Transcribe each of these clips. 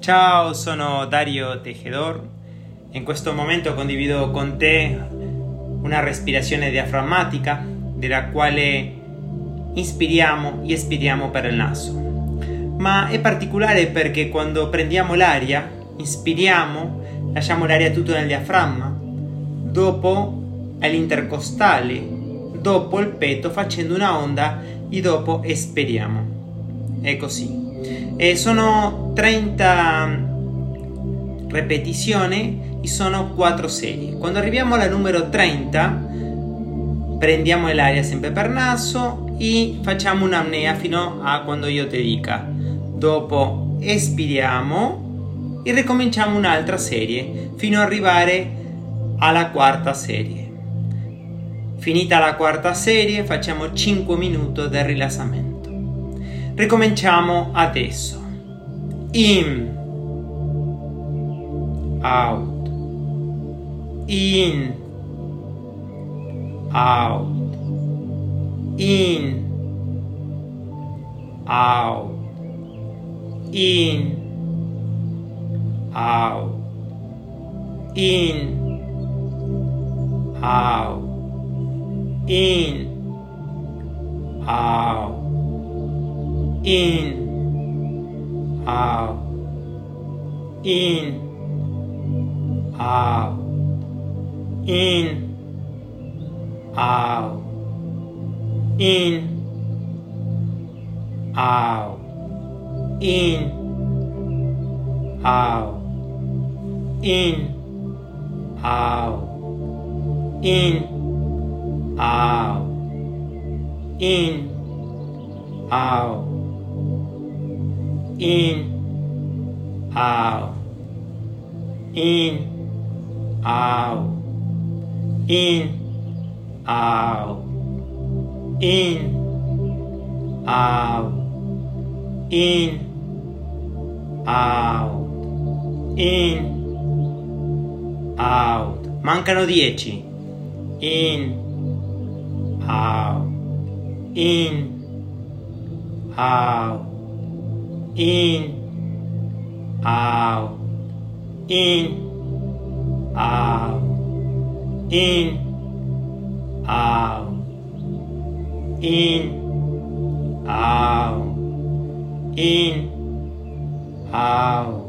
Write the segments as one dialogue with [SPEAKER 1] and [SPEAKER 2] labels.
[SPEAKER 1] Ciao, sono Dario Tejedor. In questo momento condivido con te una respirazione diaframmatica della quale inspiriamo e espiriamo per il naso. Ma è particolare perché quando prendiamo l'aria, inspiriamo, lasciamo l'aria tutto nel diaframma, dopo all'intercostale, dopo il petto facendo una onda e dopo espiriamo. È così. E sono 30 ripetizioni e sono 4 serie. Quando arriviamo alla numero 30, prendiamo l'aria sempre per naso e facciamo un'apnea fino a quando io ti dica. Dopo espiriamo e ricominciamo un'altra serie fino ad arrivare alla quarta serie. Finita la quarta serie facciamo 5 minuti di rilassamento. Ricominciamo adesso. In. Out. In. Out. In. Out. In. Out. In. Out. In. Out in, out, in, out, in, out, in, out, in, out, in, out, in, out, in, out in, out, in, out, in, out, in, out, in, out, in, out. Mancano dieci. In, out, in, out in, out, in, out, in, out, in, out, in, out,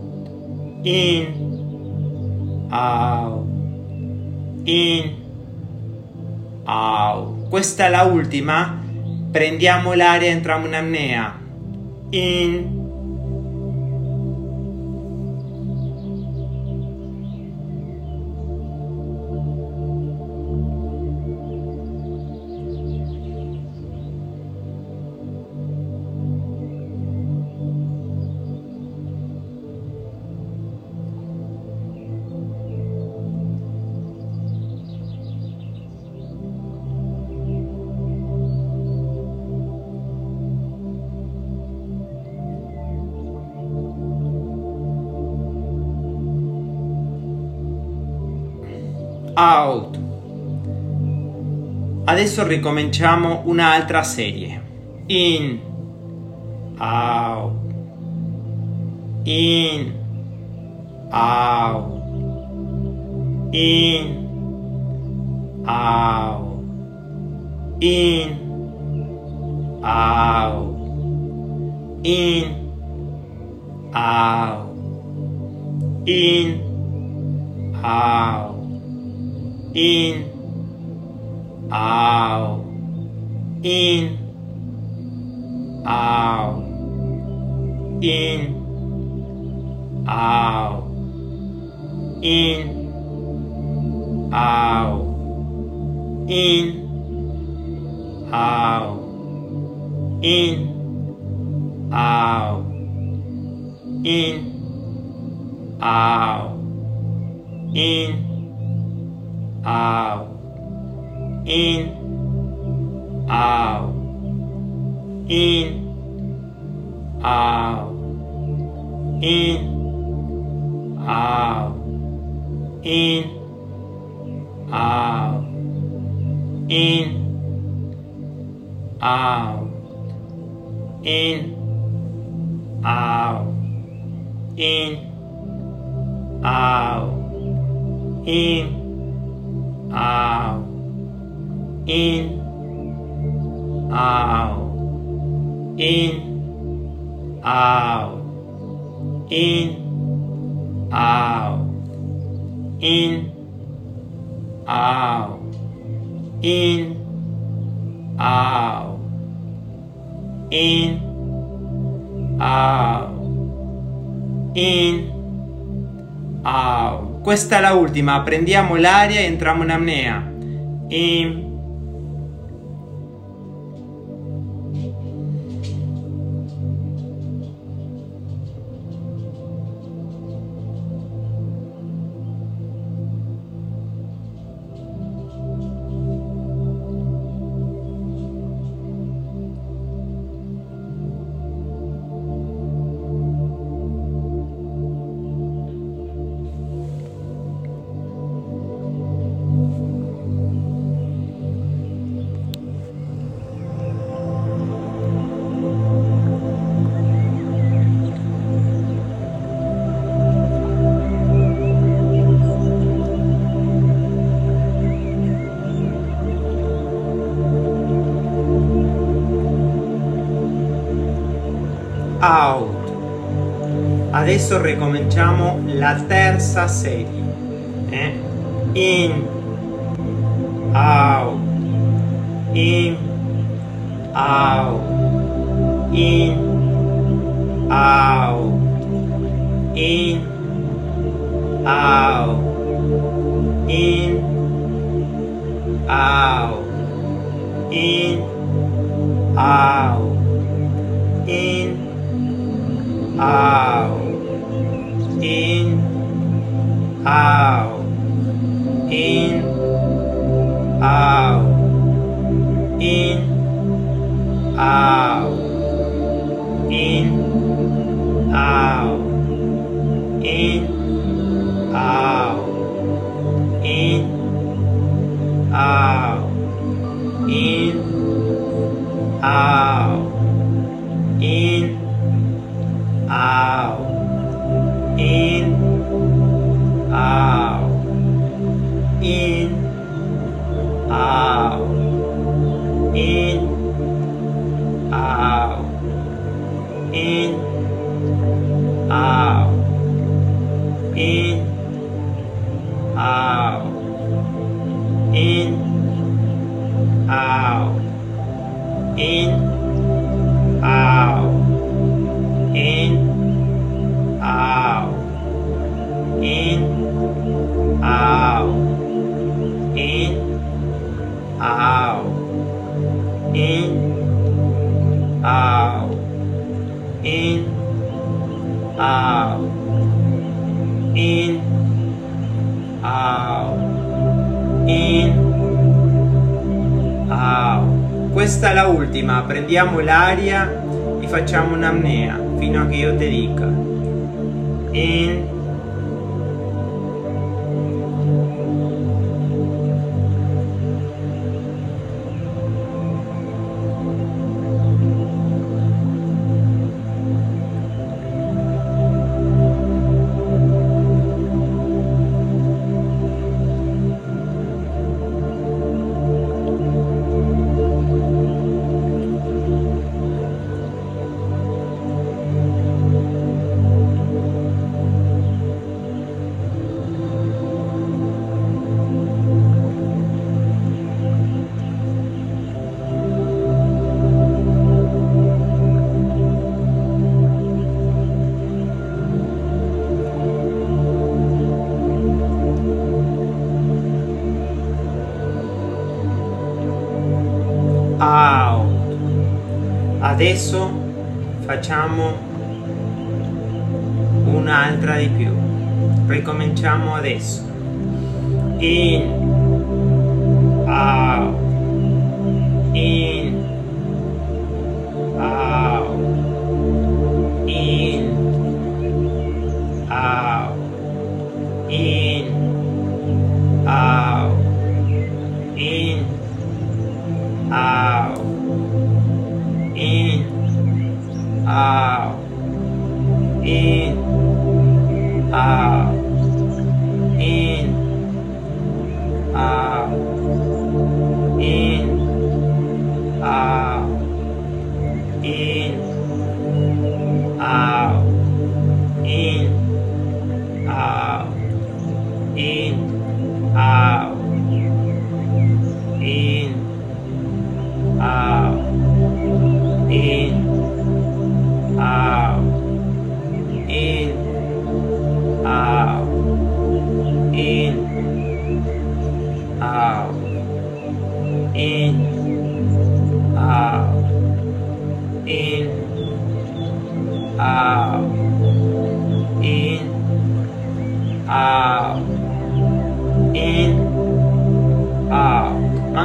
[SPEAKER 1] in, out, in, out. Questa è la ultima. Prendiamo l'aria entriamo in apnea. In out. Adesso ricominciamo un'altra serie. In, out, in, out, in, out, in, out, in, out, in, out in, out, in, out, in, out, in, out, in, out, in, out, in, out, in out, Uh, in, out, in, out, in, out, in, out, in, out, in, out, in, out, in, out, in, out, in, out, in, out, in, out, in, out, in, out, in, out. Questa è la ultima, prendiamo l'aria e entriamo in apnea. In, Adesso ricominciamo la terza serie. Eh? In, out, in, out, in, out, in, out, in, out, in, out, in, out, in, out, in, out, in, out, in, out, in, out, in, out, in, out, in, out, prendiamo l'aria e facciamo un'apnea fino a che io ti dica. In, facciamo un'altra di più. Ricominciamo adesso.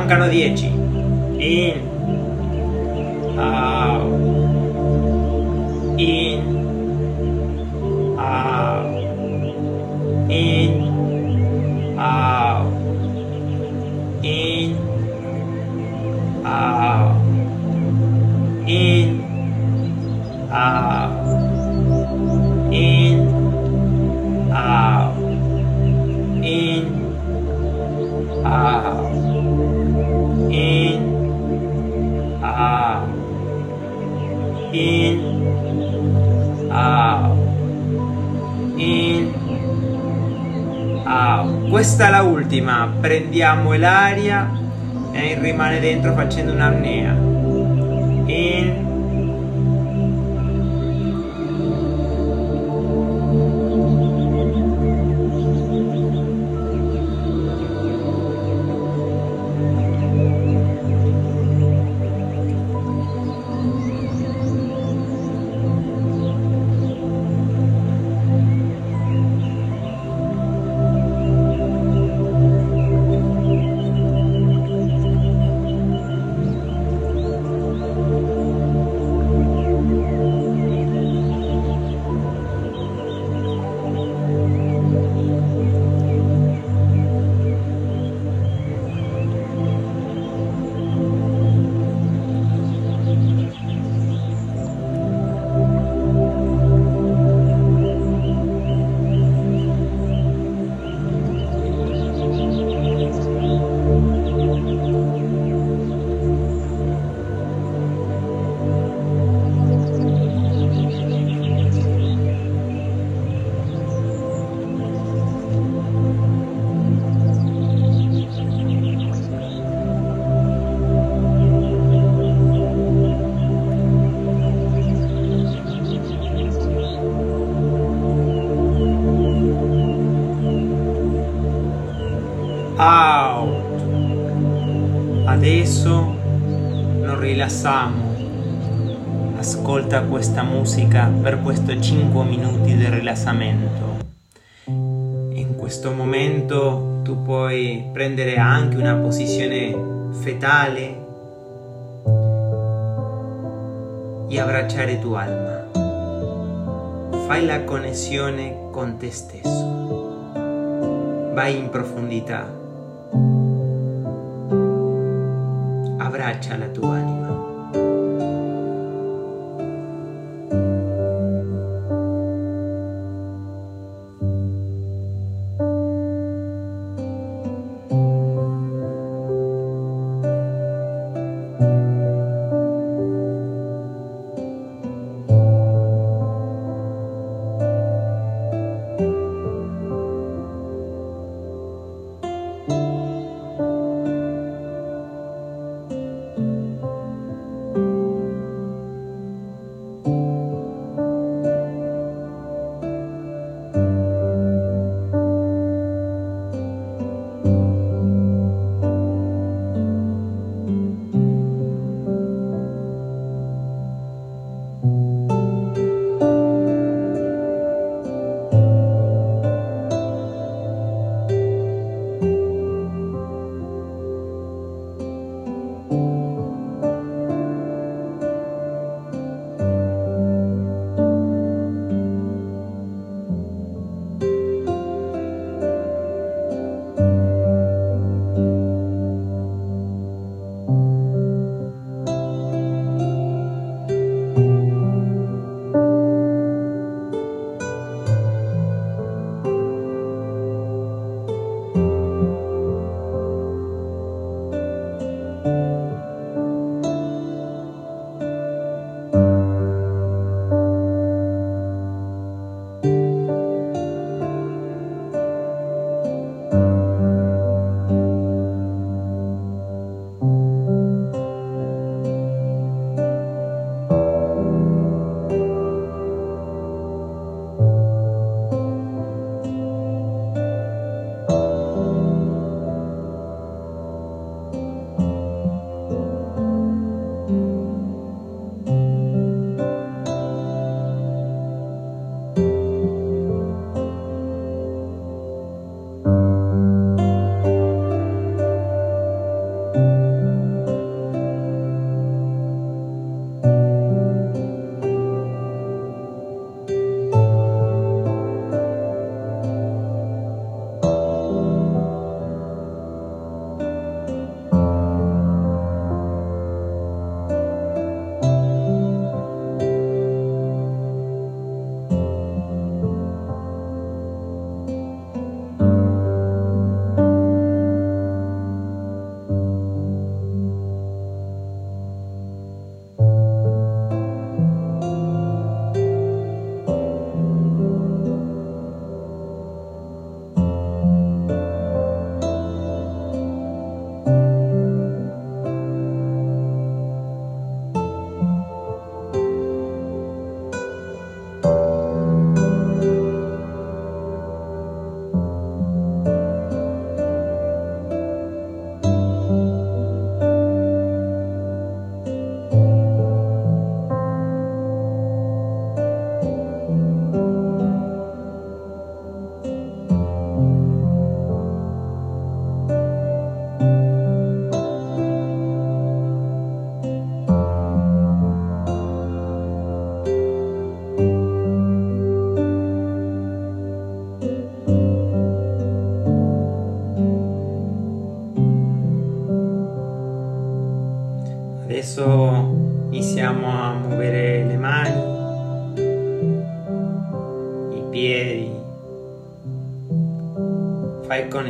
[SPEAKER 1] Mancano 10. In, Questa è la ultima, prendiamo l'aria e rimane dentro facendo un'apnea. Out. Adesso non rilassiamo. Ascolta questa musica per questo 5 minuti di rilassamento. In questo momento tu puoi prendere anche una posizione fetale e abbracciare tua alma. Fai la connessione con te stesso. Vai in profondità. 将来都爱你们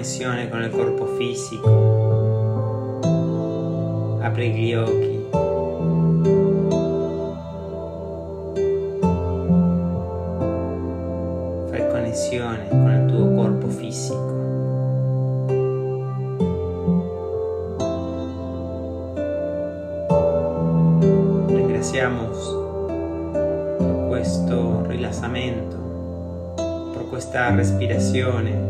[SPEAKER 1] Con il corpo fisico. Apri gli occhi. Fai connessione con il tuo corpo fisico. Ringraziamo por questo rilassamento, por questa respirazione